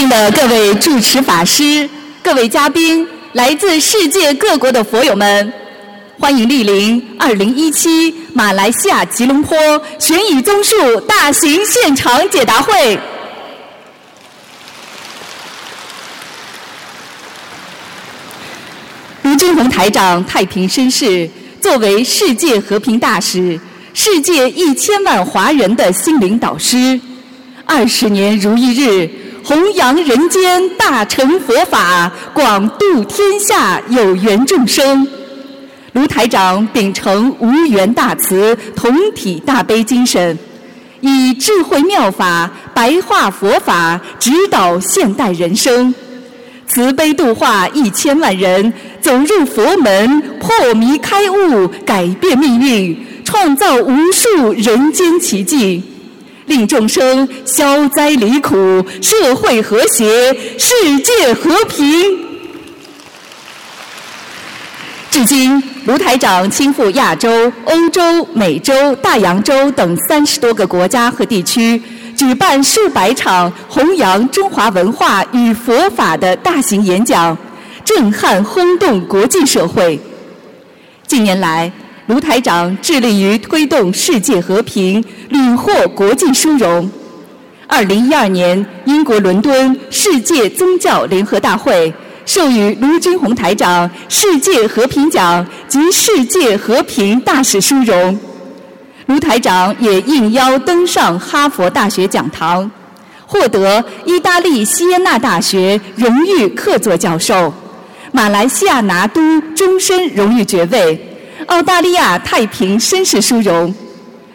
敬的各位主持法师、各位嘉宾、来自世界各国的佛友们，欢迎莅临2017马来西亚吉隆坡悬疑综述大型现场解答会。卢军宏台长太平绅士，作为世界和平大使、世界一千万华人的心灵导师，二十年如一日。弘扬人间大乘佛法，广度天下有缘众生。卢台长秉承无缘大慈、同体大悲精神，以智慧妙法白话佛法，指导现代人生，慈悲度化一千万人走入佛门，破迷开悟，改变命运，创造无数人间奇迹。令众生消灾离苦，社会和谐，世界和平。至今，卢台长亲赴亚洲、欧洲、美洲、大洋洲等三十多个国家和地区，举办数百场弘扬中华文化与佛法的大型演讲，震撼轰动国际社会。近年来，卢台长致力于推动世界和平，屡获国际殊荣。二零一二年，英国伦敦世界宗教联合大会授予卢军宏台长世界和平奖及世界和平大使殊荣。卢台长也应邀登上哈佛大学讲堂，获得意大利锡耶纳大学荣誉客座教授，马来西亚拿督终身荣誉爵位。澳大利亚太平绅士殊荣，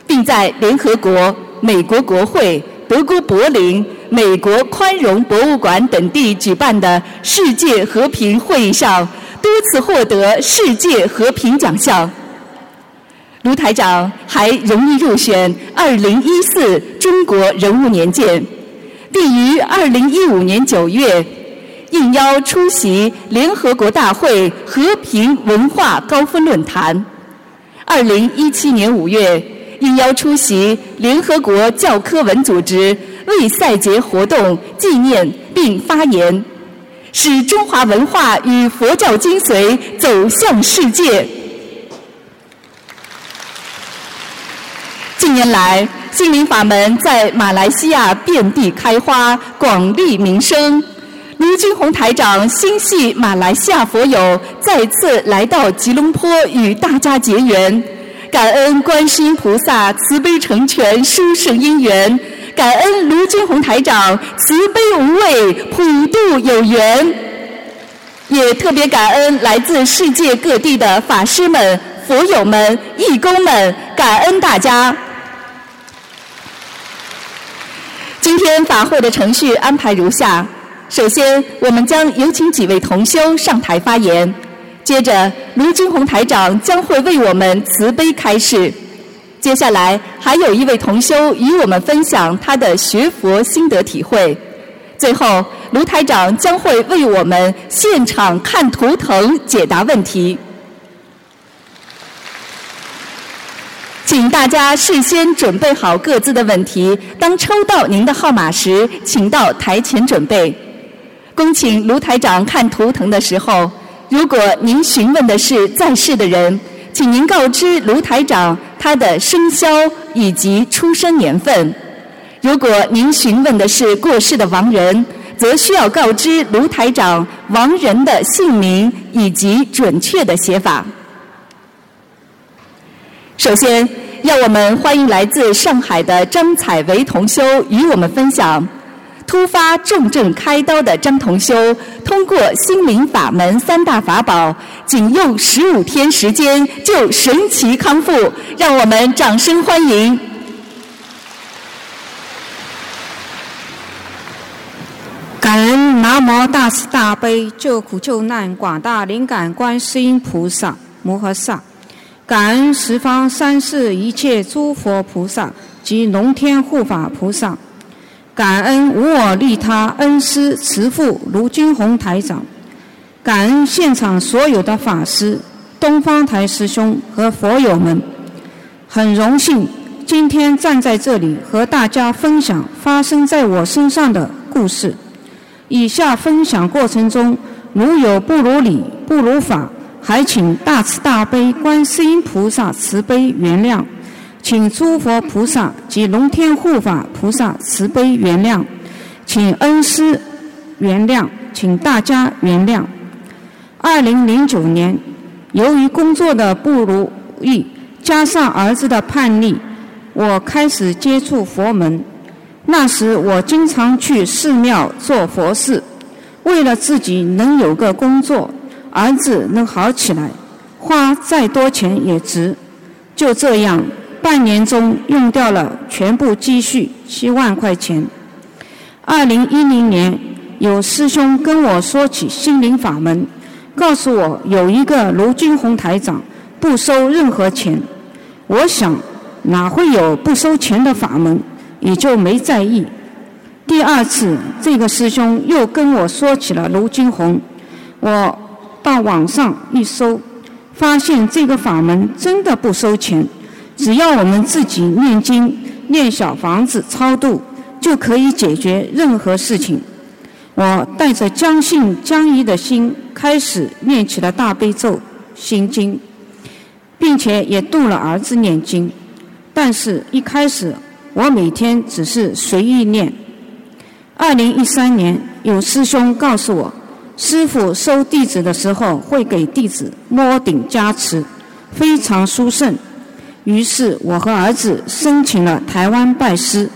并在联合国、美国国会、德国柏林、美国宽容博物馆等地举办的世界和平会议上多次获得世界和平奖项。卢台长还荣誉入选2014中国人物年鉴，并于2015年9月应邀出席联合国大会和平文化高峰论坛。二零一七年五月，应邀出席联合国教科文组织为赛节活动纪念并发言，使中华文化与佛教精髓走向世界。近年来，心灵法门在马来西亚遍地开花，广利民生。卢军宏台长心系马来西亚佛友，再次来到吉隆坡与大家结缘，感恩观世音菩萨慈悲成全殊胜因缘，感恩卢军宏台长慈悲无畏普度有缘，也特别感恩来自世界各地的法师们、佛友们、义工们，感恩大家。今天法会的程序安排如下。首先，我们将有请几位同修上台发言。接着，卢军宏台长将会为我们慈悲开示。接下来，还有一位同修与我们分享他的学佛心得体会。最后，卢台长将会为我们现场看图腾解答问题。请大家事先准备好各自的问题，当抽到您的号码时，请到台前准备。恭请卢台长看图腾的时候，如果您询问的是在世的人，请您告知卢台长他的生肖以及出生年份；如果您询问的是过世的亡人，则需要告知卢台长亡人的姓名以及准确的写法。首先，让我们欢迎来自上海的张彩维同修与我们分享。突发重症开刀的张同修，通过心灵法门三大法宝，仅用十五天时间就神奇康复，让我们掌声欢迎！感恩南无大慈大悲救苦救难广大灵感观世音菩萨摩诃萨，感恩十方三世一切诸佛菩萨及龙天护法菩萨。感恩无我利他恩师慈父卢军宏台长，感恩现场所有的法师、东方台师兄和佛友们，很荣幸今天站在这里和大家分享发生在我身上的故事。以下分享过程中，如有不如理、不如法，还请大慈大悲观世音菩萨慈悲原谅，请诸佛菩萨及龙天护法菩萨慈悲原谅，请恩师原谅，请大家原谅。二零零九年，由于工作的不如意，加上儿子的叛逆，我开始接触佛门。那时我经常去寺庙做佛事，为了自己能有个工作，儿子能好起来，花再多钱也值。就这样，半年中用掉了全部积蓄七万块钱。二零一零年，有师兄跟我说起心灵法门，告诉我有一个卢军宏台长不收任何钱。我想，哪会有不收钱的法门？也就没在意。第二次，这个师兄又跟我说起了卢金红，我到网上一搜，发现这个法门真的不收钱，只要我们自己念经、念小房子、超度，就可以解决任何事情。我带着将信将疑的心，开始念起了大悲咒、心经，并且也度了儿子念经，但是一开始。我每天只是随意念。二零一三年，有师兄告诉我，师傅收弟子的时候会给弟子摸顶加持，非常殊胜。于是我和儿子申请了台湾拜师，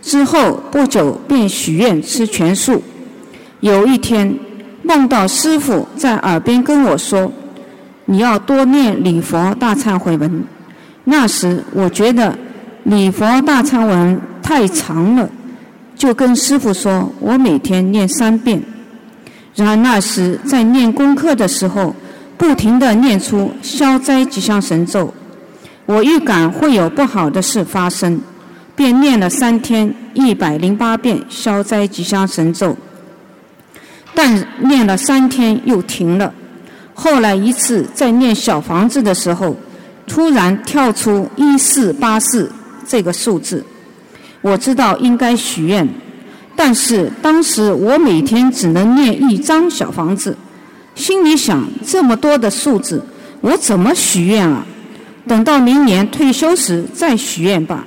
之后不久便许愿吃全素。有一天梦到师傅在耳边跟我说：“你要多念礼佛大忏悔文。”那时我觉得。礼佛大忏文太长了，就跟师傅说：“我每天念三遍。”然而那时在念功课的时候，不停地念出消灾吉祥神咒，我预感会有不好的事发生，便念了三天一百零八遍消灾吉祥神咒。但念了三天又停了。后来一次在念小房子的时候，突然跳出一四八四。这个数字，我知道应该许愿，但是当时我每天只能念一张小房子，心里想这么多的数字，我怎么许愿啊？等到明年退休时再许愿吧。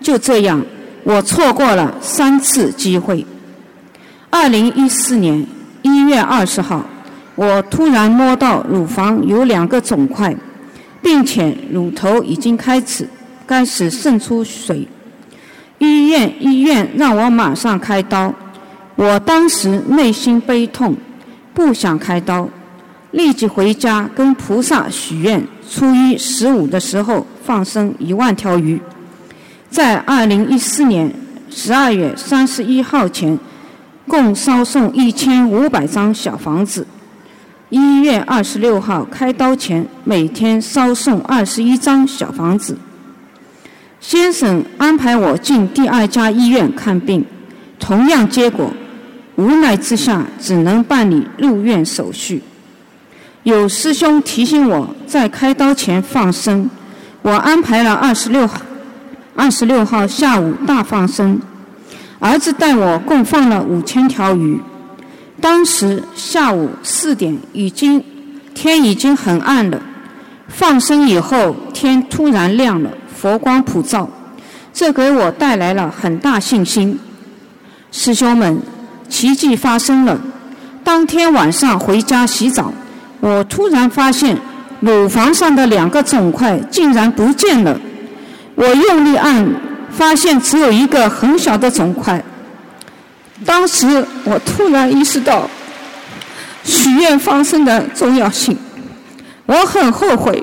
就这样，我错过了三次机会。二零一四年一月二十号，我突然摸到乳房有两个肿块，并且乳头已经开始。开始渗出水，医院医院让我马上开刀，我当时内心悲痛，不想开刀，立即回家跟菩萨许愿，初一十五的时候放生一万条鱼，在二零一四年十二月三十一号前，共烧送一千五百张小房子，一月二十六号开刀前每天烧送二十一张小房子。先生安排我进第二家医院看病，同样结果，无奈之下只能办理入院手续。有师兄提醒我在开刀前放生，我安排了二十六号，二十六号下午大放生。儿子带我共放了五千条鱼。当时下午四点，已经天已经很暗了。放生以后，天突然亮了。佛光普照，这给我带来了很大信心。师兄们，奇迹发生了。当天晚上回家洗澡，我突然发现乳房上的两个肿块竟然不见了。我用力按，发现只有一个很小的肿块。当时我突然意识到许愿放生的重要性，我很后悔。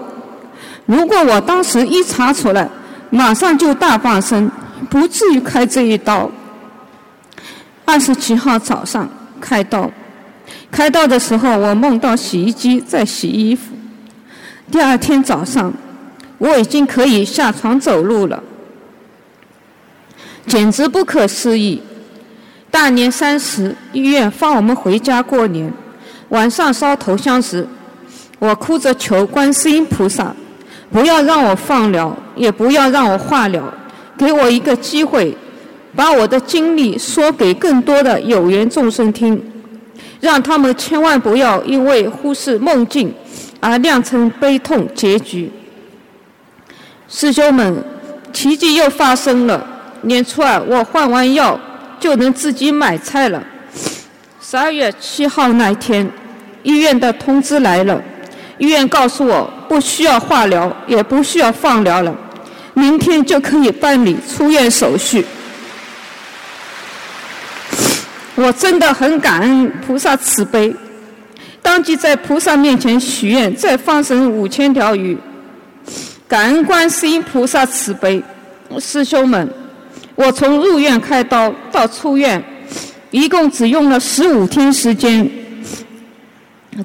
如果我当时一查出来，马上就大放生，不至于开这一刀。二十七号早上开刀，开刀的时候我梦到洗衣机在洗衣服。第二天早上，我已经可以下床走路了，简直不可思议。大年三十，医院放我们回家过年，晚上烧头香时，我哭着求观世音菩萨。不要让我放疗，也不要让我化疗，给我一个机会，把我的经历说给更多的有缘众生听，让他们千万不要因为忽视梦境而酿成悲痛结局。师兄们，奇迹又发生了。年初二我换完药就能自己买菜了。十二月七号那天，医院的通知来了，医院告诉我不需要化疗，也不需要放疗了，明天就可以办理出院手续。我真的很感恩菩萨慈悲，当即在菩萨面前许愿，再放生五千条鱼。感恩观世音菩萨慈悲，师兄们，我从入院开刀到出院，一共只用了十五天时间，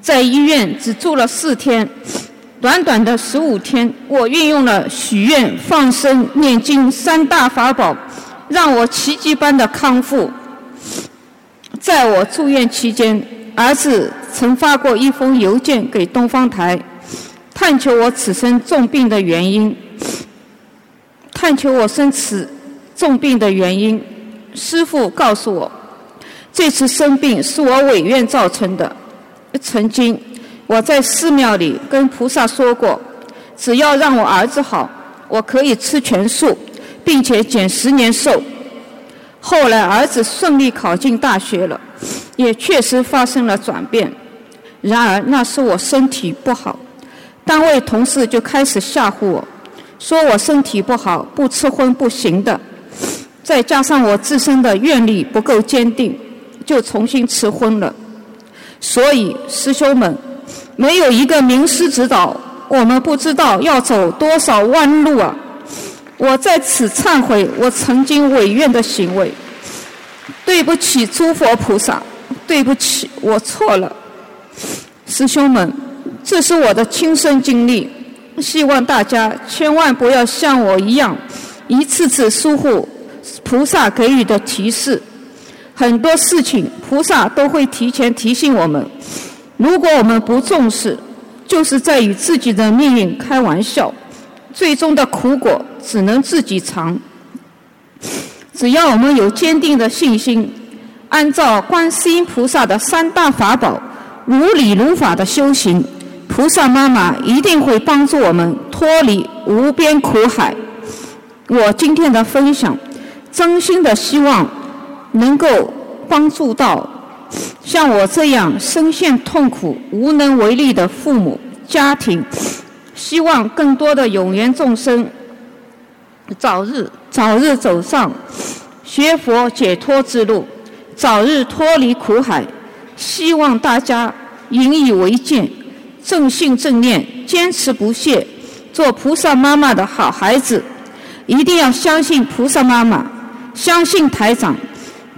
在医院只住了四天，短短的十五天，我运用了许愿、放生、念经三大法宝，让我奇迹般的康复。在我住院期间，儿子曾发过一封邮件给东方台，探求我此生重病的原因，探求我生此重病的原因。师父告诉我，这次生病是我违愿造成的。曾经我在寺庙里跟菩萨说过，只要让我儿子好，我可以吃全素，并且减十年寿。后来儿子顺利考进大学了，也确实发生了转变。然而那是我身体不好，单位同事就开始吓唬我，说我身体不好不吃荤不行的。再加上我自身的愿力不够坚定，就重新吃荤了。所以师兄们，没有一个名师指导，我们不知道要走多少弯路啊！我在此忏悔我曾经违愿的行为，对不起诸佛菩萨，对不起，我错了。师兄们，这是我的亲身经历，希望大家千万不要像我一样，一次次疏忽菩萨给予的提示。很多事情菩萨都会提前提醒我们，如果我们不重视，就是在与自己的命运开玩笑。最终的苦果只能自己尝。只要我们有坚定的信心，按照观世音菩萨的三大法宝，如理如法的修行，菩萨妈妈一定会帮助我们脱离无边苦海。我今天的分享，真心的希望能够帮助到像我这样深陷痛苦、无能为力的父母家庭。希望更多的有缘众生早日早日走上学佛解脱之路，早日脱离苦海。希望大家引以为戒，正信正念，坚持不懈，做菩萨妈妈的好孩子。一定要相信菩萨妈妈，相信台长，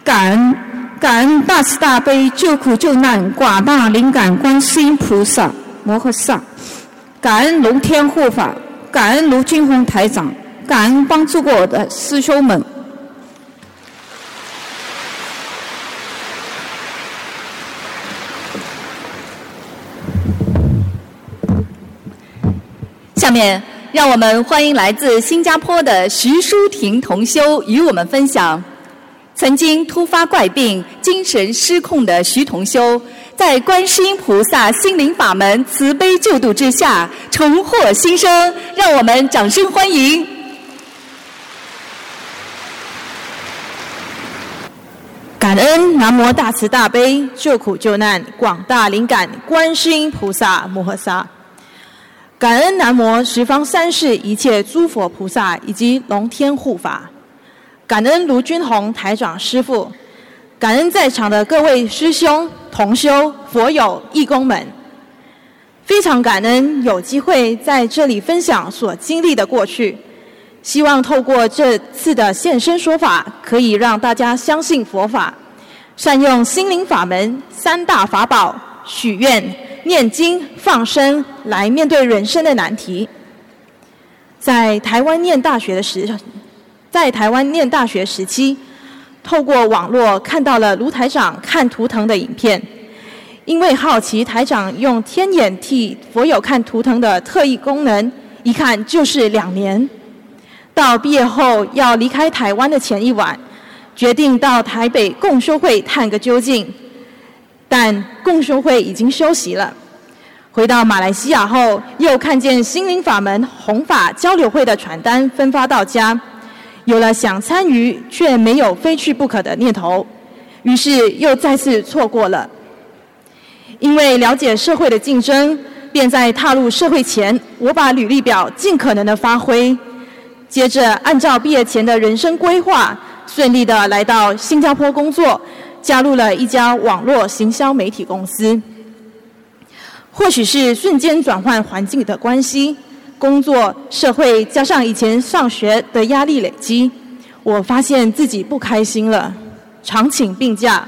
感恩感恩大慈大悲救苦救难广大灵感观世音菩萨摩诃萨。感恩龙天护法，感恩卢金红台长，感恩帮助过我的师兄们。下面，让我们欢迎来自新加坡的徐淑婷同修与我们分享。曾经突发怪病、精神失控的徐同修。在观世音菩萨心灵法门慈悲救度之下，重获新生，让我们掌声欢迎！感恩南无大慈大悲救苦救难广大灵感观世音菩萨摩诃萨，感恩南无十方三世一切诸佛菩萨以及龙天护法，感恩卢军宏台长师父。感恩在场的各位师兄、同修、佛友、义工们，非常感恩有机会在这里分享所经历的过去。希望透过这次的现身说法，可以让大家相信佛法，善用心灵法门三大法宝：许愿、念经、放生，来面对人生的难题。在台湾念大学的时，在台湾念大学时期。透过网络看到了卢台长看图腾的影片，因为好奇台长用天眼替佛友看图腾的特异功能，一看就是两年。到毕业后要离开台湾的前一晚，决定到台北共修会探个究竟。但共修会已经休息了。回到马来西亚后，又看见心灵法门弘法交流会的传单分发到家，有了想参与却没有非去不可的念头，于是又再次错过了。因为了解社会的竞争，便在踏入社会前，我把履历表尽可能的发挥，接着按照毕业前的人生规划，顺利的来到新加坡工作，加入了一家网络行销媒体公司。或许是瞬间转换环境的关系，工作、社会加上以前上学的压力累积，我发现自己不开心了，常请病假，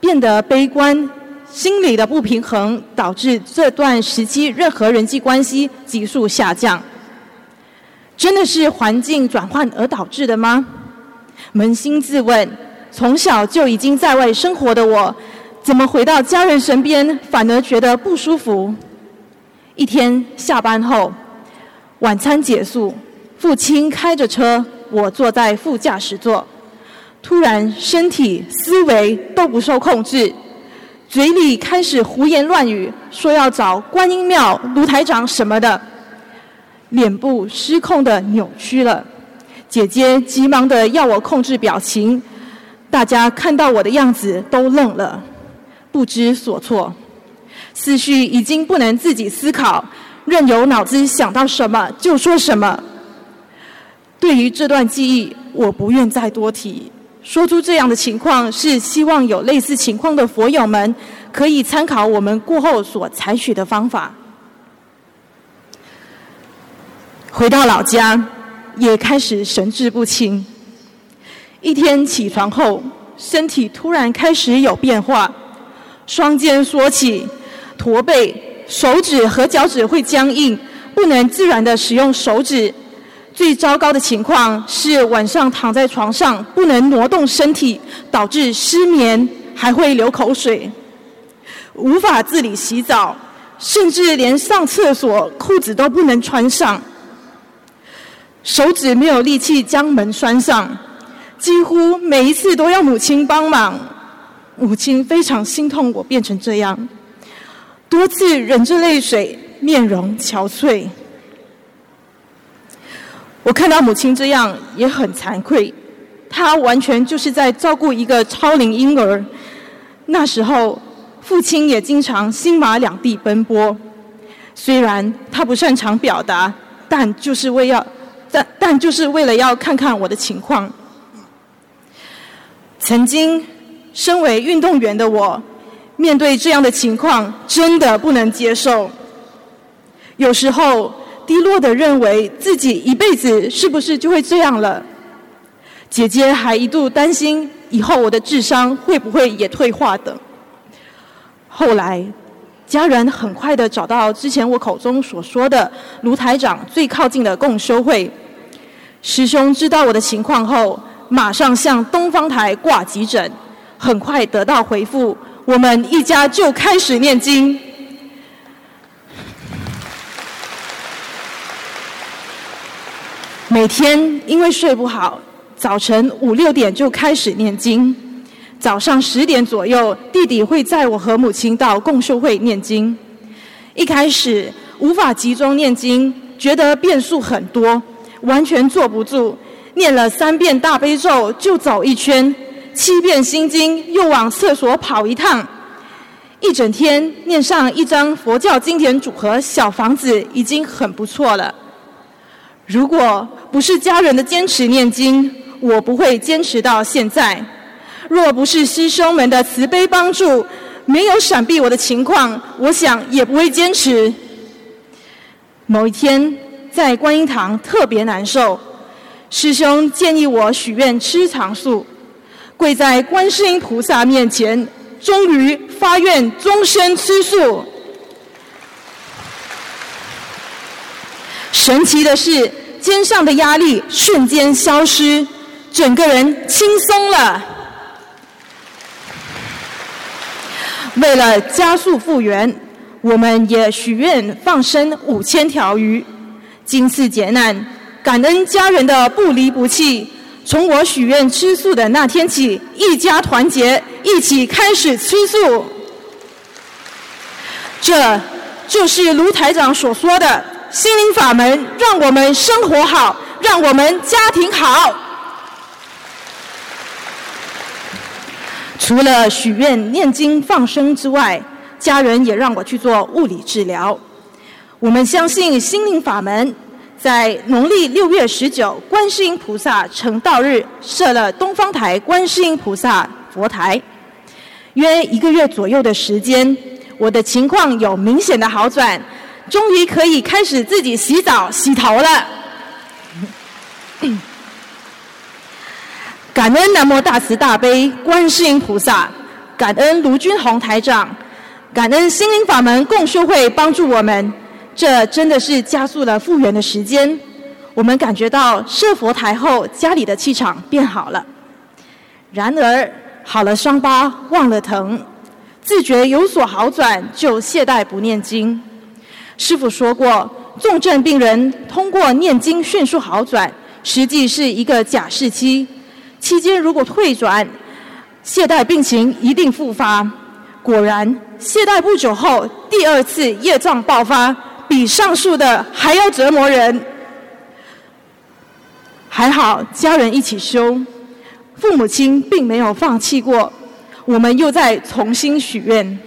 变得悲观，心理的不平衡导致这段时期任何人际关系急速下降。真的是环境转换而导致的吗？扪心自问，从小就已经在外生活的我。怎么回到家人身边反而觉得不舒服？一天下班后，晚餐结束，父亲开着车，我坐在副驾驶座，突然身体思维都不受控制，嘴里开始胡言乱语，说要找观音庙卢台长什么的，脸部失控的扭曲了。姐姐急忙的要我控制表情，大家看到我的样子都愣了。不知所措，思绪已经不能自己思考，任由脑子想到什么就说什么。对于这段记忆，我不愿再多提。说出这样的情况，是希望有类似情况的佛友们可以参考我们过后所采取的方法。回到老家，也开始神志不清。一天起床后，身体突然开始有变化。双肩缩起，驼背，手指和脚趾会僵硬，不能自然的使用手指。最糟糕的情况是晚上躺在床上不能挪动身体，导致失眠，还会流口水，无法自理洗澡，甚至连上厕所裤子都不能穿上。手指没有力气将门拴上，几乎每一次都要母亲帮忙。母亲非常心痛，我变成这样，多次忍着泪水，面容憔悴。我看到母亲这样也很惭愧，她完全就是在照顾一个超龄婴儿。那时候，父亲也经常新马两地奔波，虽然他不擅长表达，但就是为要，但就是为了要看看我的情况。曾经。身为运动员的我，面对这样的情况，真的不能接受。有时候低落的认为自己一辈子是不是就会这样了？姐姐还一度担心以后我的智商会不会也退化的。后来，家人很快的找到之前我口中所说的卢台长最靠近的共修会。师兄知道我的情况后，马上向东方台挂急诊。很快得到回复，我们一家就开始念经。每天因为睡不好，早晨五六点就开始念经。早上十点左右，弟弟会载我和母亲到共修会念经。一开始无法集中念经，觉得变数很多，完全坐不住。念了三遍大悲咒就走一圈。七遍心经，又往厕所跑一趟，一整天念上一张佛教经典组合小房子，已经很不错了。如果不是家人的坚持念经，我不会坚持到现在。若不是师兄们的慈悲帮助，没有闪避我的情况，我想也不会坚持。某一天在观音堂特别难受，师兄建议我许愿吃长素。跪在观世音菩萨面前，终于发愿终身吃素。神奇的是，肩上的压力瞬间消失，整个人轻松了。为了加速复原，我们也许愿放生五千条鱼。今次劫难，感恩家人的不离不弃。从我许愿吃素的那天起，一家团结，一起开始吃素。这就是卢台长所说的心灵法门，让我们生活好，让我们家庭好。除了许愿、念经、放生之外，家人也让我去做物理治疗。我们相信心灵法门，在农历六月十九，观世音菩萨成道日，设了东方台观世音菩萨佛台。约一个月左右的时间，我的情况有明显的好转，终于可以开始自己洗澡、洗头了。感恩南无大慈大悲观世音菩萨，感恩卢军宏台长，感恩心灵法门共修会帮助我们，这真的是加速了复原的时间。我们感觉到设佛台后，家里的气场变好了。然而，好了伤疤忘了疼，自觉有所好转就懈怠不念经。师傅说过，重症病人通过念经迅速好转，实际是一个假释期。期间如果退转，懈怠病情一定复发。果然，懈怠不久后，第二次业障爆发，比上述的还要折磨人。还好家人一起修，父母亲并没有放弃过。我们又在重新许愿。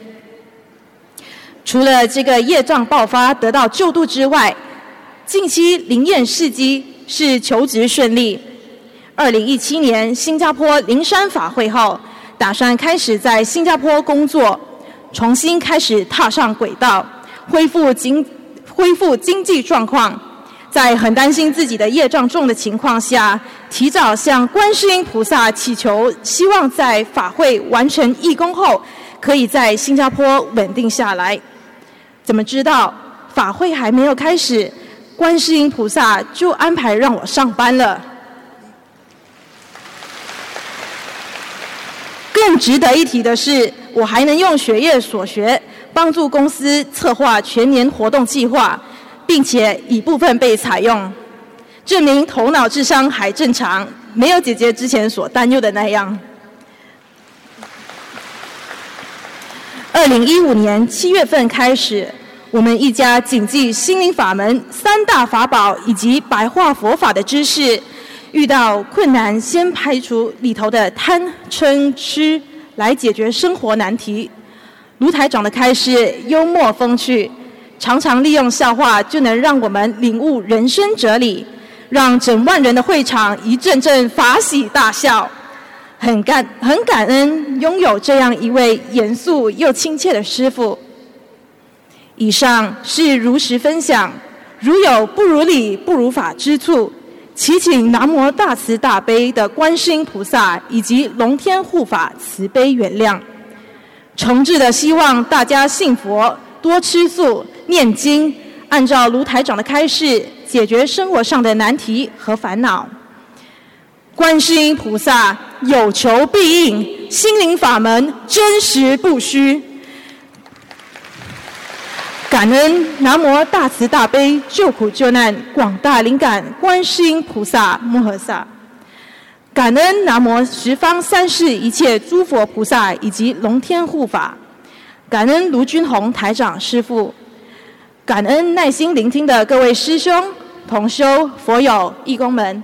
除了这个业障爆发得到救度之外，近期灵验事迹是求职顺利。二零一七年新加坡灵山法会后，打算开始在新加坡工作，重新开始踏上轨道，恢复经恢复经济状况。在很担心自己的业障重的情况下，提早向观世音菩萨祈求，希望在法会完成义工后，可以在新加坡稳定下来。怎么知道法会还没有开始，观世音菩萨就安排让我上班了？更值得一提的是，我还能用学业所学帮助公司策划全年活动计划，并且一部分被采用，证明头脑智商还正常，没有姐姐之前所担忧的那样。二零一五年七月份开始，我们一家谨记心灵法门三大法宝以及白话佛法的知识。遇到困难，先排除里头的贪嗔痴，来解决生活难题。卢台长的开示幽默风趣，常常利用笑话就能让我们领悟人生哲理，让整万人的会场一阵阵法喜大笑。很感很感恩拥有这样一位严肃又亲切的师傅。以上是如实分享，如有不如理、不如法之处。祈请南无大慈大悲的观世音菩萨以及龙天护法慈悲原谅，诚挚的希望大家信佛，多吃素、念经，按照卢台长的开示，解决生活上的难题和烦恼。观世音菩萨有求必应，心灵法门真实不虚。感恩南无大慈大悲救苦救难广大灵感观世音菩萨摩诃萨，感恩南无十方三世一切诸佛菩萨以及龙天护法，感恩卢军宏台长师父，感恩耐心聆听的各位师兄同修佛友义工们。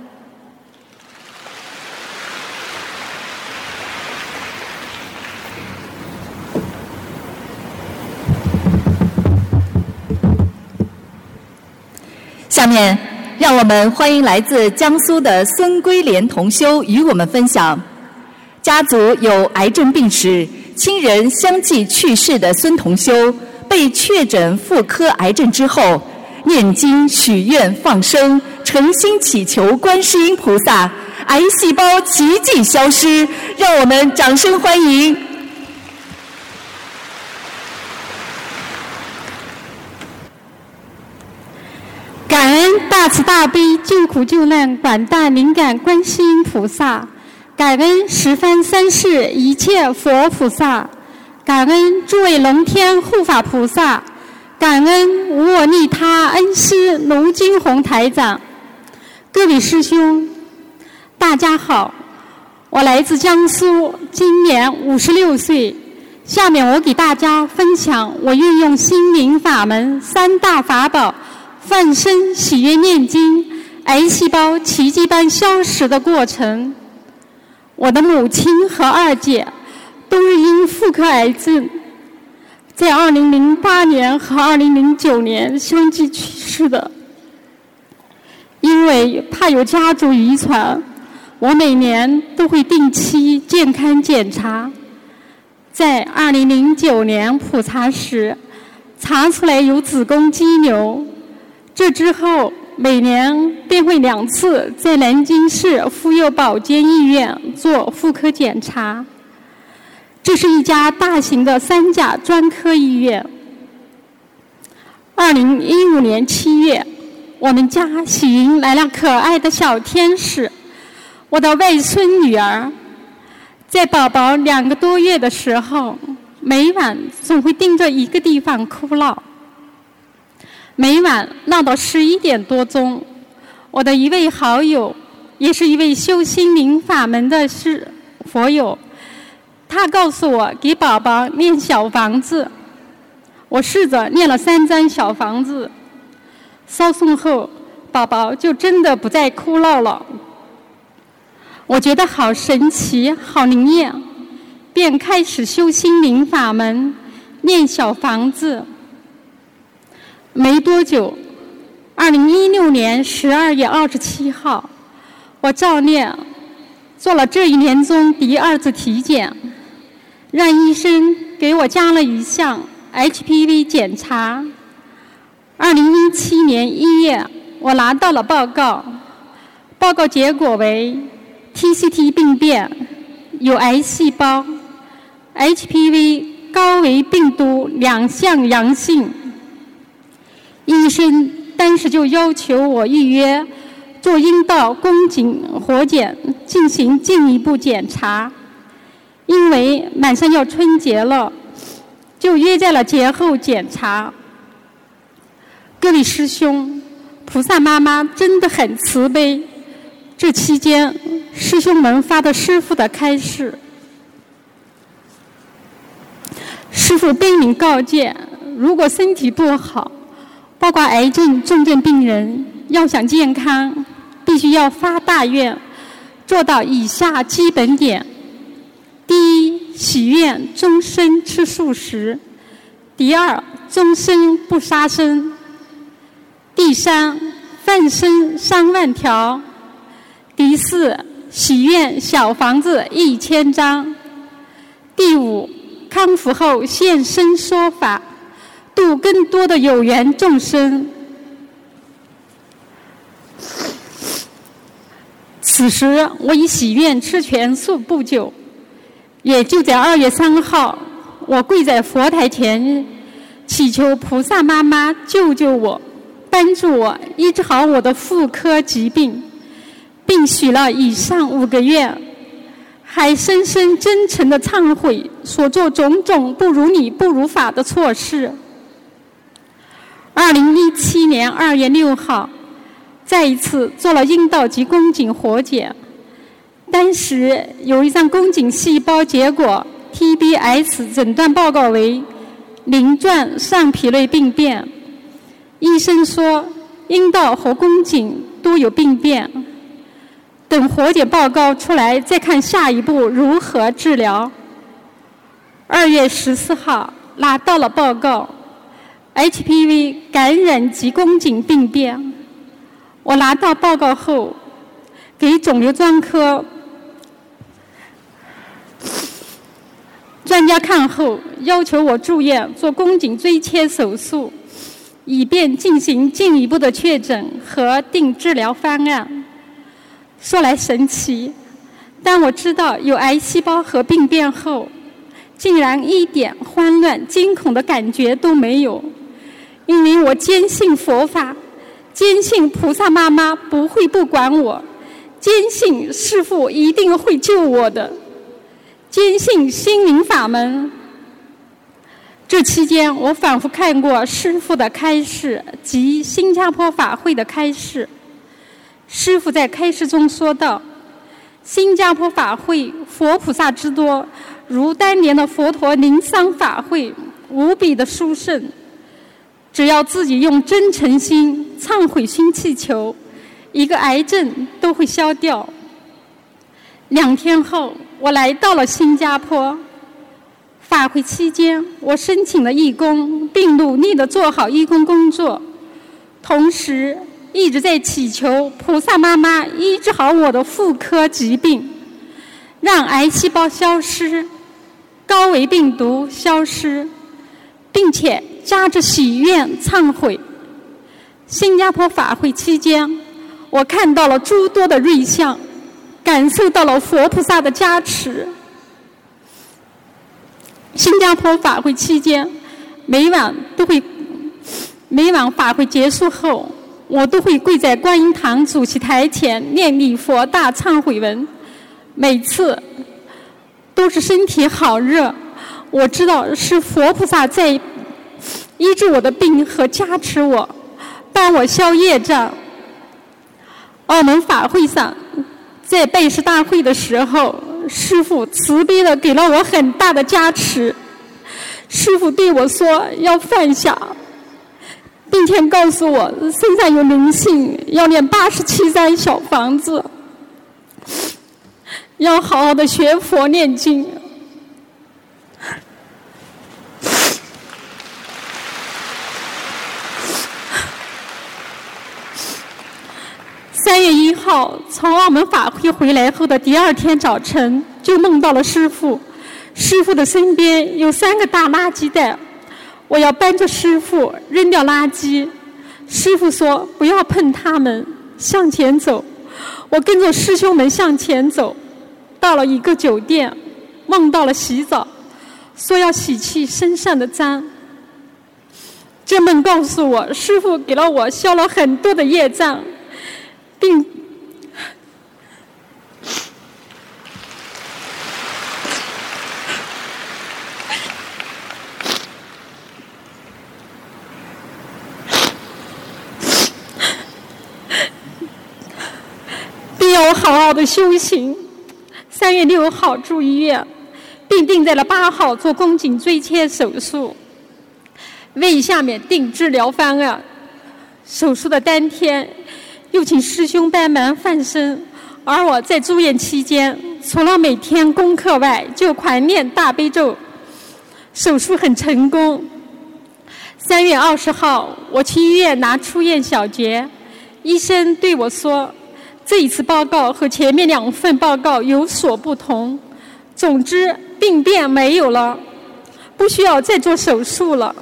下面，让我们欢迎来自江苏的孙归莲同修与我们分享，家族有癌症病史、亲人相继去世的孙同修，被确诊妇科癌症之后，念经许愿放生，诚心祈求观世音菩萨，癌细胞奇迹消失，让我们掌声欢迎。恩大慈大悲救苦救难广大灵感观世音菩萨，感恩十方三世一切佛菩萨，感恩诸位龙天护法菩萨，感恩无我利他恩师卢金红台长，各位师兄，大家好，我来自江苏，今年五十六岁。下面我给大家分享我运用心灵法门三大法宝——放生、喜悦念经、癌细胞奇迹般消失的过程。我的母亲和二姐都是因妇科癌症，在二零零八年和二零零九年相继去世的。因为怕有家族遗传，我每年都会定期健康检查。在二零零九年普查时，查出来有子宫肌瘤。这之后，每年便会两次在南京市妇幼保健医院做妇科检查。这是一家大型的三甲专科医院。二零一五年七月。我们家喜迎来了可爱的小天使，我的外孙女儿，在宝宝两个多月的时候，每晚总会盯着一个地方哭闹，每晚闹到十一点多钟。我的一位好友，也是一位修心灵法门的师佛友，他告诉我给宝宝念小房子，我试着念了三张小房子。烧送后，宝宝就真的不再哭闹了。我觉得好神奇，好灵验，便开始修心灵法门，念小房子。没多久，二零一六年十二月二十七号，我照念做了这一年中第二次体检，让医生给我加了一项 HPV 检查。二零一七年一月，我拿到了报告，报告结果为 TCT 病变，有癌细胞，HPV 高危病毒两项阳性。医生当时就要求我预约做阴道宫颈活检，进行进一步检查。因为马上要春节了，就约在了节后检查。各位师兄，菩萨妈妈真的很慈悲。这期间，师兄们发的师傅的开示，师傅悲悯告诫：如果身体不好，包括癌症重症病人，要想健康，必须要发大愿，做到以下基本点：第一，许愿终身吃素食；第二，终身不杀生。第三，放生三万条；第四，许愿小房子一千张；第五，康复后现身说法，度更多的有缘众生。此时，我已许愿吃全素不久，也就在二月三号，我跪在佛台前，祈求菩萨妈妈救救我。帮助我医治好我的妇科疾病，并许了以上五个愿，还深深真诚的忏悔所做种种不如理不如法的错事。二零一七年二月六号，再一次做了阴道及宫颈活检，当时有一张宫颈细胞结果 TBS 诊断报告为鳞状上皮类病变。医生说，阴道和宫颈都有病变，等活检报告出来再看下一步如何治疗。二月十四号拿到了报告，HPV 感染及宫颈病变。我拿到报告后，给肿瘤专科专家看后，要求我住院做宫颈椎切手术。以便进行进一步的确诊和定治疗方案。说来神奇，当我知道有癌细胞和病变后，竟然一点慌乱、惊恐的感觉都没有，因为我坚信佛法，坚信菩萨妈妈不会不管我，坚信师父一定会救我的，坚信心灵法门。这期间，我反复看过师父的开示及新加坡法会的开示。师父在开示中说道：“新加坡法会佛菩萨之多，如当年的佛陀灵桑法会，无比的殊胜。只要自己用真诚心、忏悔心祈求，一个癌症都会消掉。两天后，我来到了新加坡。法会期间，我申请了义工，并努力地做好义工工作，同时一直在祈求菩萨妈妈医治好我的妇科疾病，让癌细胞消失，高危病毒消失，并且加着喜悦忏悔。新加坡法会期间，我看到了诸多的瑞相，感受到了佛菩萨的加持。新加坡法会期间，每晚都会，每晚法会结束后，我都会跪在观音堂主席台前念礼佛大忏悔文。每次都是身体好热，我知道是佛菩萨在医治我的病和加持我，帮我消业障。澳门法会上，在拜师大会的时候。师傅慈悲的给了我很大的加持。师傅对我说要放下，并且告诉我身上有灵性，要念八十七张小房子，要好好的学佛念经。三月一号从澳门法会回来后的第二天早晨，就梦到了师傅。师傅的身边有三个大垃圾袋，我要搬着师傅扔掉垃圾。师傅说不要碰他们，向前走。我跟着师兄们向前走，到了一个酒店，梦到了洗澡，说要洗去身上的脏。这梦告诉我，师傅给了我消了很多的业障。并并要好好的修行。三月六号住医院，并定在了八号做宫颈椎切手术，为下面定治疗方案。手术的当天。又请师兄帮忙放生，而我在住院期间，除了每天功课外，就狂念大悲咒。手术很成功。三月二十号，我去医院拿出院小结，医生对我说：“这一次报告和前面两份报告有所不同。总之，病变没有了，不需要再做手术了。”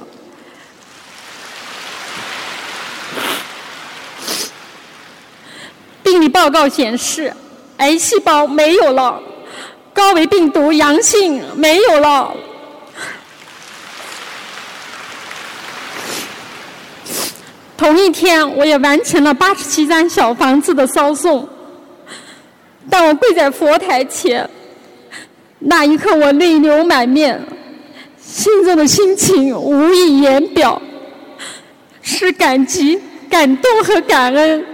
报告显示，癌细胞没有了，高危病毒阳性没有了。同一天，我也完成了八十七张小房子的烧送。当我跪在佛台前，那一刻我泪流满面，心中的心情无以言表，是感激、感动和感恩。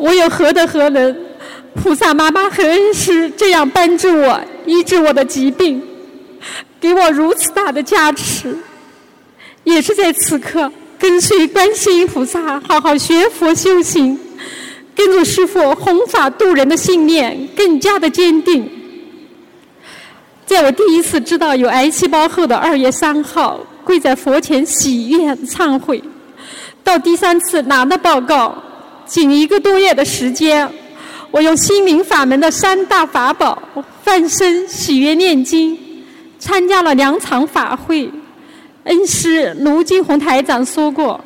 我有何德何能？菩萨妈妈和恩师这样帮助我医治我的疾病，给我如此大的加持，也是在此刻跟随观世音菩萨好好学佛修行，跟着师父弘法度人的信念更加的坚定。在我第一次知道有癌细胞后的二月三号，跪在佛前喜悦忏悔，到第三次拿的报告。仅一个多月的时间，我用心灵法门的三大法宝翻身、喜悦、念经，参加了两场法会。恩师卢金红台长说过，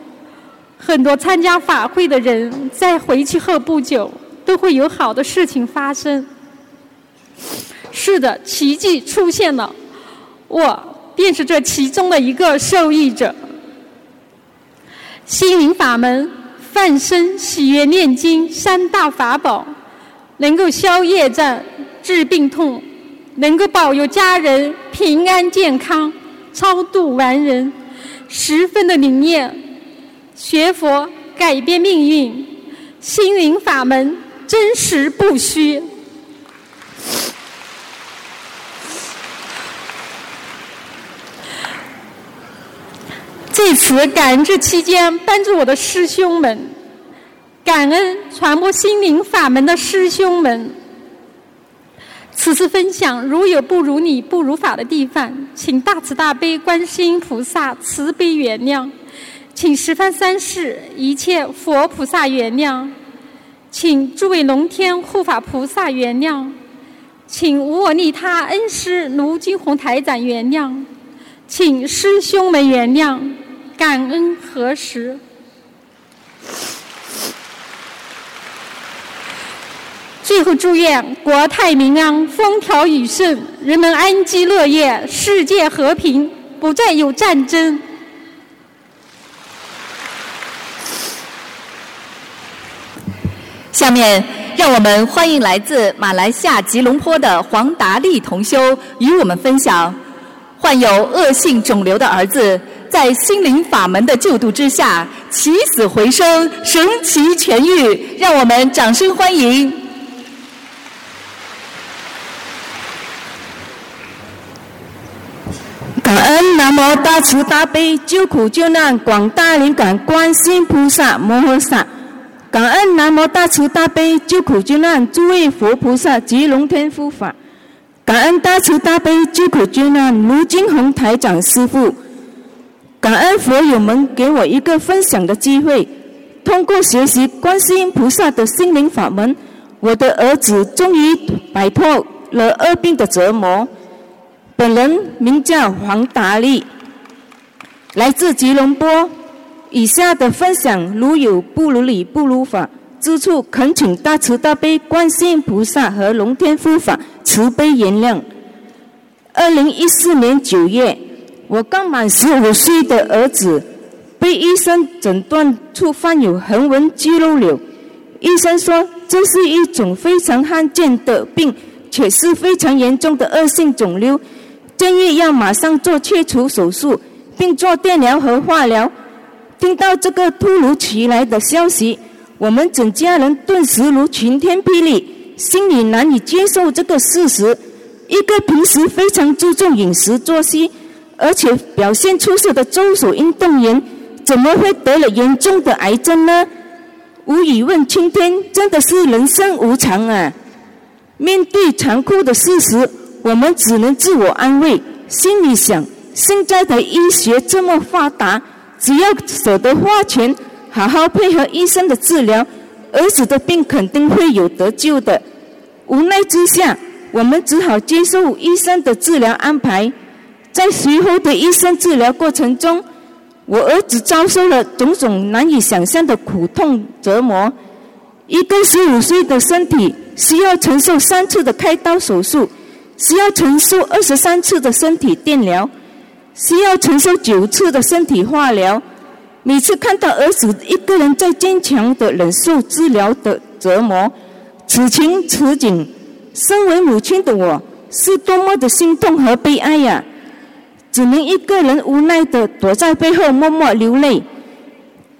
很多参加法会的人在回去后不久都会有好的事情发生。是的，奇迹出现了，我便是这其中的一个受益者。心灵法门。放生、喜悦、念经三大法宝，能够消业障、治病痛，能够保佑家人平安健康。超度完人，十分的灵验。学佛改变命运，心灵法门真实不虚。在此感恩这期间帮助我的师兄们，感恩传播心灵法门的师兄们。此次分享如有不如理、不如法的地方，请大慈大悲观世音菩萨慈悲原谅，请十方三世一切佛菩萨原谅，请诸位龙天护法菩萨原谅，请无我利他恩师卢金红台长原谅，请师兄们原谅。感恩何时？最后祝愿国泰民安、风调雨顺、人们安居乐业、世界和平，不再有战争。下面，让我们欢迎来自马来西亚吉隆坡的黄达利同修与我们分享：患有恶性肿瘤的儿子。在心灵法门的救度之下，起死回生，神奇痊愈，让我们掌声欢迎！感恩南无大慈大悲救苦救难广大灵感观世音菩萨摩诃萨，感恩南无大慈大悲救苦救难诸位佛菩萨及龙天护法，感恩大慈大悲救苦救难卢金红台长师父。感恩佛友们给我一个分享的机会。通过学习观世音菩萨的心灵法门，我的儿子终于摆脱了恶病的折磨。本人名叫黄达利，来自吉隆坡。以下的分享如有不如理、不如法之处，恳请大慈大悲观世音菩萨和龙天护法慈悲原谅。二零一四年九月。我刚满十五岁的儿子被医生诊断出患有横纹肌肉瘤，医生说这是一种非常罕见的病，且是非常严重的恶性肿瘤，建议要马上做切除手术，并做电疗和化疗。听到这个突如其来的消息，我们整家人顿时如晴天霹雳，心里难以接受这个事实。一个平时非常注重饮食作息。而且表现出色的中暑运动员，怎么会得了严重的癌症呢？无疑问，青天真的是人生无常啊！面对残酷的事实，我们只能自我安慰，心里想：现在的医学这么发达，只要舍得花钱，好好配合医生的治疗，儿子的病肯定会有得救的。无奈之下，我们只好接受医生的治疗安排。在随后的医生治疗过程中，我儿子遭受了种种难以想象的苦痛折磨。一个十五岁的身体需要承受三次的开刀手术，需要承受二十三次的身体电疗，需要承受九次的身体化疗。每次看到儿子一个人在坚强的忍受治疗的折磨，此情此景，身为母亲的我是多么的心痛和悲哀呀！只能一个人无奈的躲在背后默默流泪。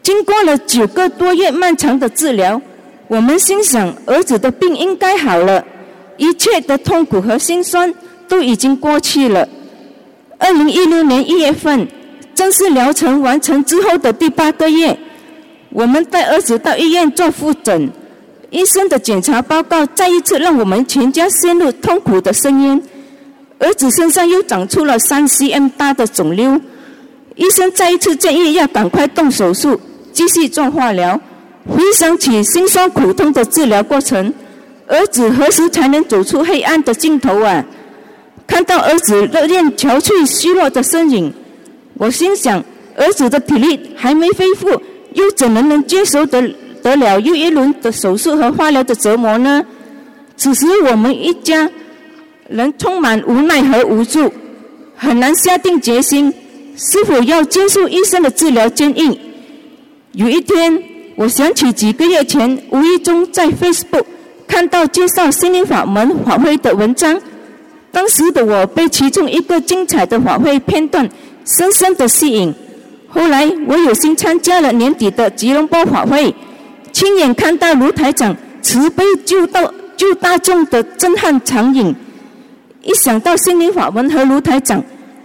经过了九个多月漫长的治疗，我们心想儿子的病应该好了，一切的痛苦和心酸都已经过去了。二零一六年一月份，正式疗程完成之后的第八个月，我们带儿子到医院做复诊，医生的检查报告再一次让我们全家陷入痛苦的深渊。儿子身上又长出了三 cm 大的肿瘤，医生再一次建议要赶快动手术，继续做化疗。回想起辛酸苦痛的治疗过程，儿子何时才能走出黑暗的尽头啊？看到儿子热恋憔悴、虚弱的身影，我心想：儿子的体力还没恢复，又怎么能接受得得了又一轮的手术和化疗的折磨呢？此时，我们一家。人充满无奈和无助，很难下定决心是否要接受医生的治疗建议。有一天，我想起几个月前无意中在 Facebook 看到介绍心灵法门法会的文章，当时的我被其中一个精彩的法会片段深深的吸引。后来我有幸参加了年底的吉隆坡法会，亲眼看到卢台长慈悲救到救大众的震撼场景。一想到心灵法门和卢台长，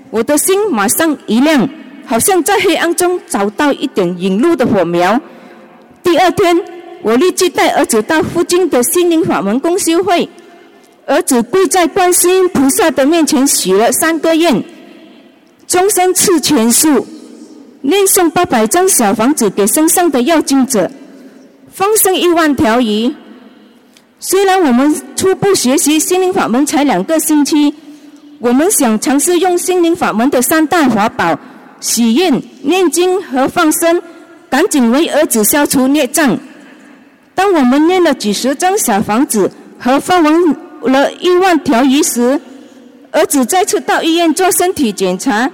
我的心马上一亮，好像在黑暗中找到一点引路的火苗。第二天，我立即带儿子到附近的心灵法门公修会，儿子跪在观世音菩萨的面前许了三个愿：终身赐全数。念诵八百张小房子给身上的要经者，放生一万条鱼。虽然我们初步学习心灵法门才两个星期，我们想尝试用心灵法门的三大法宝——许愿、念经和放生，赶紧为儿子消除孽障。当我们念了几十张小房子和放完了一万条鱼时，儿子再次到医院做身体检查。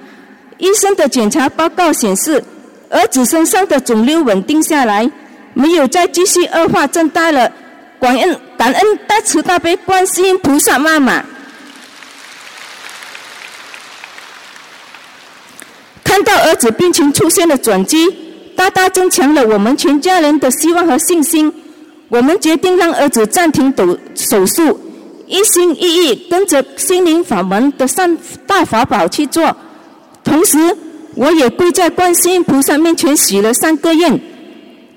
医生的检查报告显示，儿子身上的肿瘤稳定下来，没有再继续恶化增大了。感恩感恩大慈大悲观世音菩萨妈妈，看到儿子病情出现了转机，大大增强了我们全家人的希望和信心。我们决定让儿子暂停手手术，一心一意跟着心灵法门的三大法宝去做。同时，我也跪在观世音菩萨面前许了三个愿：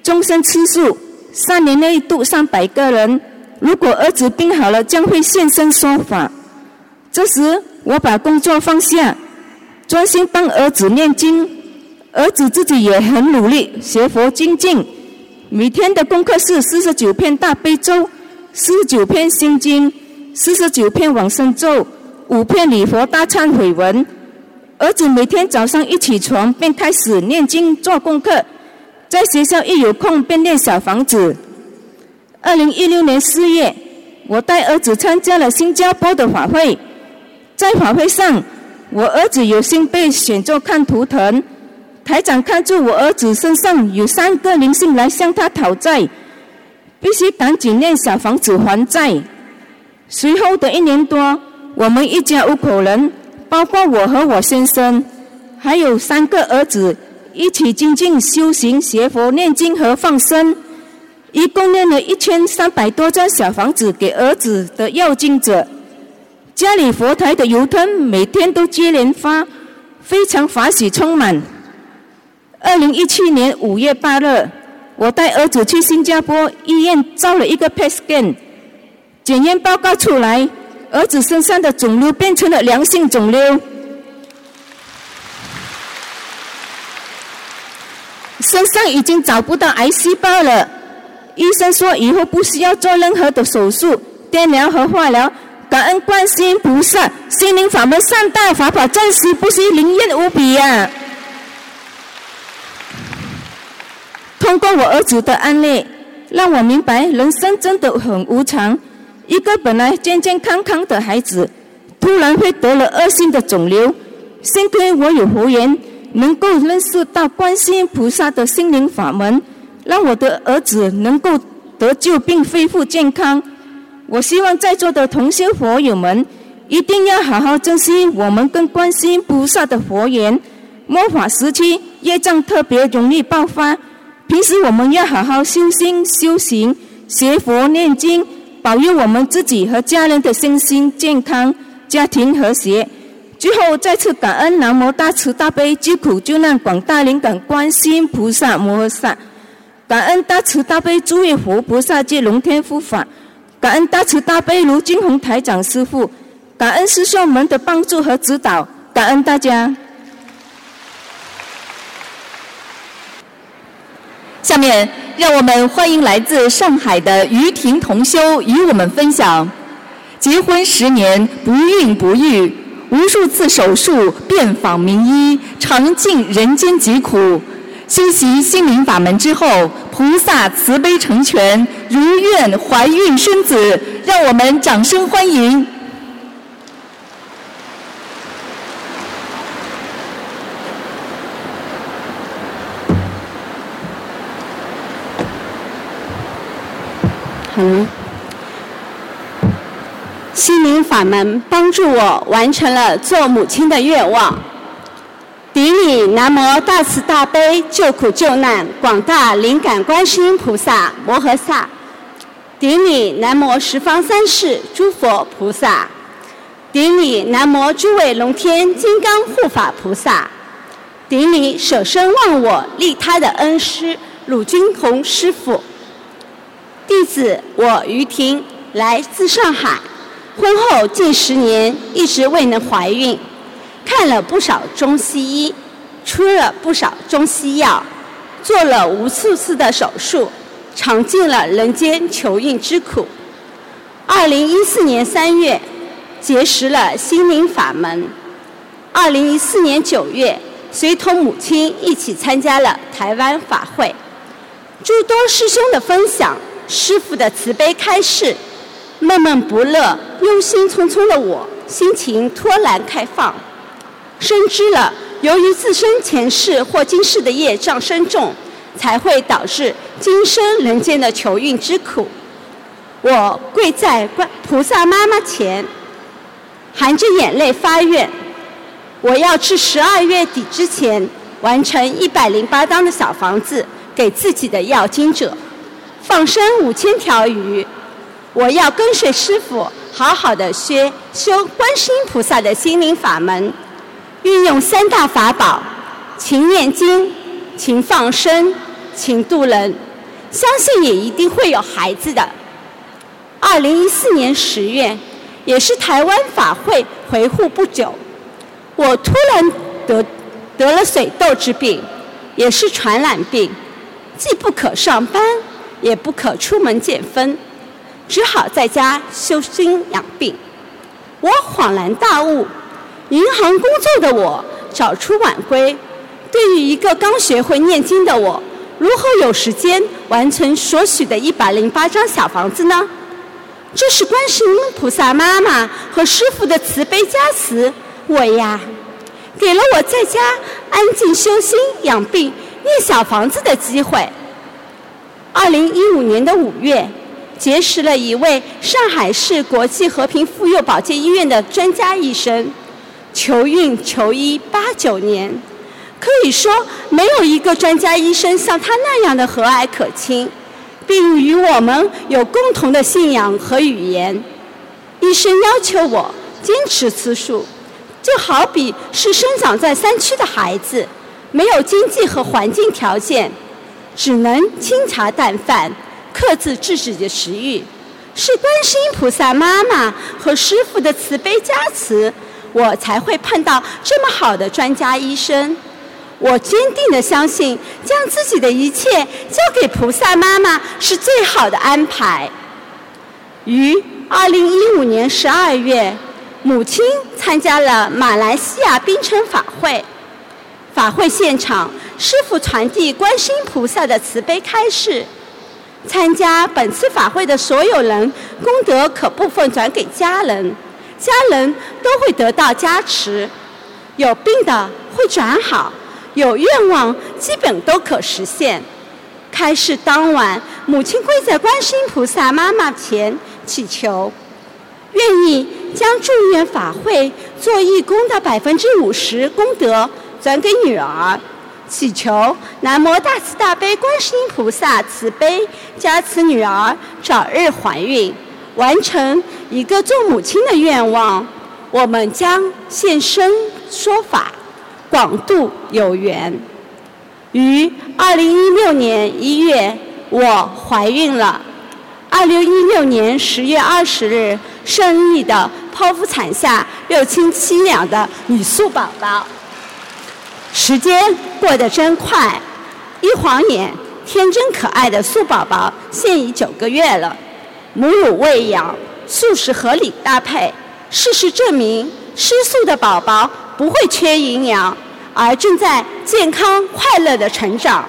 终身吃素，三年内度上百个人。如果儿子病好了，将会现身说法。这时，我把工作放下，专心帮儿子念经。儿子自己也很努力学佛精进，每天的功课是四十九篇大悲咒、四十九篇心经、四十九篇往生咒、五篇礼佛大忏悔文。儿子每天早上一起床便开始念经做功课，在学校一有空便念小房子。二零一六年四月，我带儿子参加了新加坡的法会，在法会上，我儿子有幸被选作看图腾。台长看住我儿子身上有三个灵性来向他讨债，必须赶紧念小房子还债。随后的一年多，我们一家五口人。包括我和我先生，还有三个儿子，一起精进修行、学佛、念经和放生，一共念了一千三百多张小房子给儿子的要经者。家里佛台的油灯每天都接连发，非常法喜充满。二零一七年五月八日，我带儿子去新加坡医院照了一个 PET scan，检验报告出来。儿子身上的肿瘤变成了良性肿瘤，身上已经找不到癌细胞了。医生说以后不需要做任何的手术、电疗和化疗。感恩观世音菩萨，心灵法门善大法宝，真实不虚，灵验无比呀！通过我儿子的案例，让我明白人生真的很无常。一个本来健健康康的孩子，突然会得了恶性的肿瘤。幸亏我有佛缘，能够认识到观世音菩萨的心灵法门，让我的儿子能够得救并恢复健康。我希望在座的同修佛友们，一定要好好珍惜我们跟观世音菩萨的佛缘。末法时期，业障特别容易爆发，平时我们要好好修心修行，学佛念经。保佑我们自己和家人的身心健康，家庭和谐。最后，再次感恩南无大慈大悲救苦救难广大灵感观世音菩萨摩诃萨，感恩大慈大悲诸位佛菩萨及龙天护法，感恩大慈大悲卢金红台长师父，感恩师兄们的帮助和指导，感恩大家。下面，让我们欢迎来自上海的于婷同修与我们分享：结婚十年不孕不育，无数次手术遍访名医，尝尽人间疾苦。修习心灵法门之后，菩萨慈悲成全，如愿怀孕生子。让我们掌声欢迎！心灵法门帮助我完成了做母亲的愿望。顶礼南无大慈大悲救苦救难广大灵感观世音菩萨摩诃萨，顶礼南无十方三世诸佛菩萨，顶礼南无诸位龙天金刚护法菩萨，顶礼舍身忘我利他的恩师鲁君宏师傅。弟子我于婷来自上海，婚后近十年一直未能怀孕。看了不少中西医，吃了不少中西药，做了无数次的手术，尝尽了人间求孕之苦。二零一四年三月，结识了心灵法门。二零一四年九月，随同母亲一起参加了台湾法会。诸多师兄的分享，师父的慈悲开示，闷闷不乐、忧心忡忡的我，心情突然开放。深知了，由于自身前世或今世的业障深重，才会导致今生人间的求运之苦。我跪在观菩萨妈妈前，含着眼泪发愿：我要至十二月底之前完成一百零八张的小房子给自己的要经者，放生五千条鱼。我要跟随师傅，好好的学修观世音菩萨的心灵法门。运用三大法宝：勤念经、勤放生、勤度人，相信也一定会有孩子的。二零一四年十月，也是台湾法会回沪不久，我突然得得了水痘之病，也是传染病，既不可上班，也不可出门见分，只好在家修心养病。我恍然大悟。银行工作的我早出晚归，对于一个刚学会念经的我，如何有时间完成所许的一百零八张小房子呢？这是观世音菩萨妈妈和师父的慈悲加持，我呀，给了我在家安静修心养病念小房子的机会。二零一五年的五月，结识了一位上海市国际和平妇幼保健医院的专家医生。求孕求医八九年，可以说没有一个专家医生像他那样的和蔼可亲，并与我们有共同的信仰和语言。医生要求我坚持吃素，就好比是生长在山区的孩子，没有经济和环境条件，只能清茶淡饭，克制自己的食欲。是观世音菩萨妈妈和师父的慈悲加持。我才会碰到这么好的专家医生。我坚定地相信，将自己的一切交给菩萨妈妈是最好的安排。于二零一五年十二月，母亲参加了马来西亚槟城法会。法会现场，师父传递观世音菩萨的慈悲开示。参加本次法会的所有人，功德可部分转给家人。家人都会得到加持，有病的会转好，有愿望基本都可实现。开始当晚，母亲跪在观世音菩萨妈妈前祈求，愿意将祝愿法会做义工的百分之五十功德转给女儿，祈求南无大慈大悲观世音菩萨慈悲加持女儿早日怀孕。完成一个做母亲的愿望，我们将现身说法，广度有缘。于二零一六年一月，我怀孕了。二零一六年十月二十日，顺利的剖腹产下六斤七两的女素宝宝。时间过得真快，一晃眼，天真可爱的素宝宝现已九个月了。母乳喂养，素食合理搭配，事实证明，吃素的宝宝不会缺营养，而正在健康快乐的成长。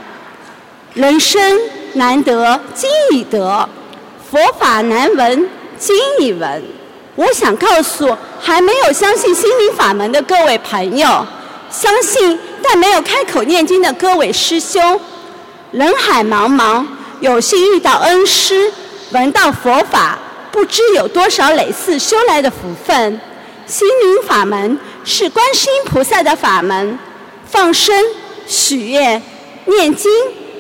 人生难得经已得，佛法难闻经已闻。我想告诉还没有相信心灵法门的各位朋友，相信但没有开口念经的各位师兄，人海茫茫，有幸遇到恩师。闻到佛法，不知有多少累世修来的福分。心灵法门是观世音菩萨的法门，放生、许愿、念经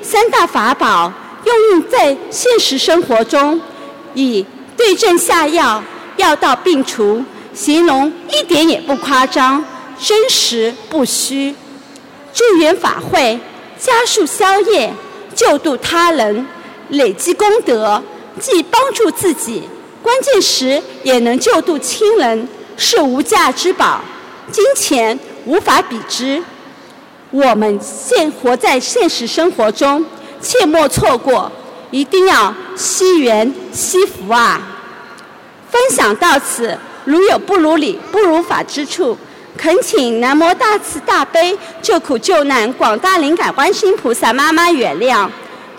三大法宝，用用在现实生活中，以对症下药、药到病除，形容一点也不夸张，真实不虚。助缘法会，加速消业，救度他人，累积功德，既帮助自己，关键时也能救度亲人，是无价之宝，金钱无法比之。我们现活在现实生活中，切莫错过，一定要惜缘惜福啊！分享到此，如有不如理、不如法之处，恳请南无大慈大悲救苦救难广大灵感观世音菩萨妈妈原谅，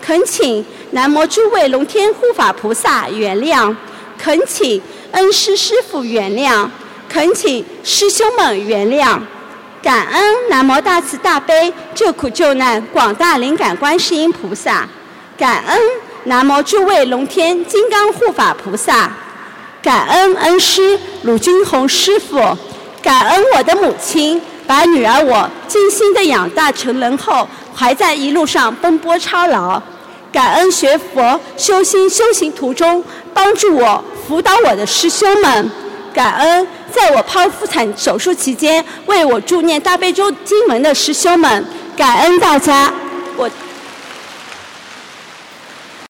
恳请南无诸位龙天护法菩萨原谅，恳请恩师师父原谅，恳请师兄们原谅。感恩南无大慈大悲救苦救难广大灵感观世音菩萨，感恩南无诸位龙天金刚护法菩萨，感恩恩师鲁君红师傅，感恩我的母亲把女儿我精心的养大成人后，还在一路上奔波操劳，感恩学佛修心修行途中帮助我辅导我的师兄们，感恩。在我剖腹产手术期间，为我助念大悲咒经文的师兄们，感恩大家。我。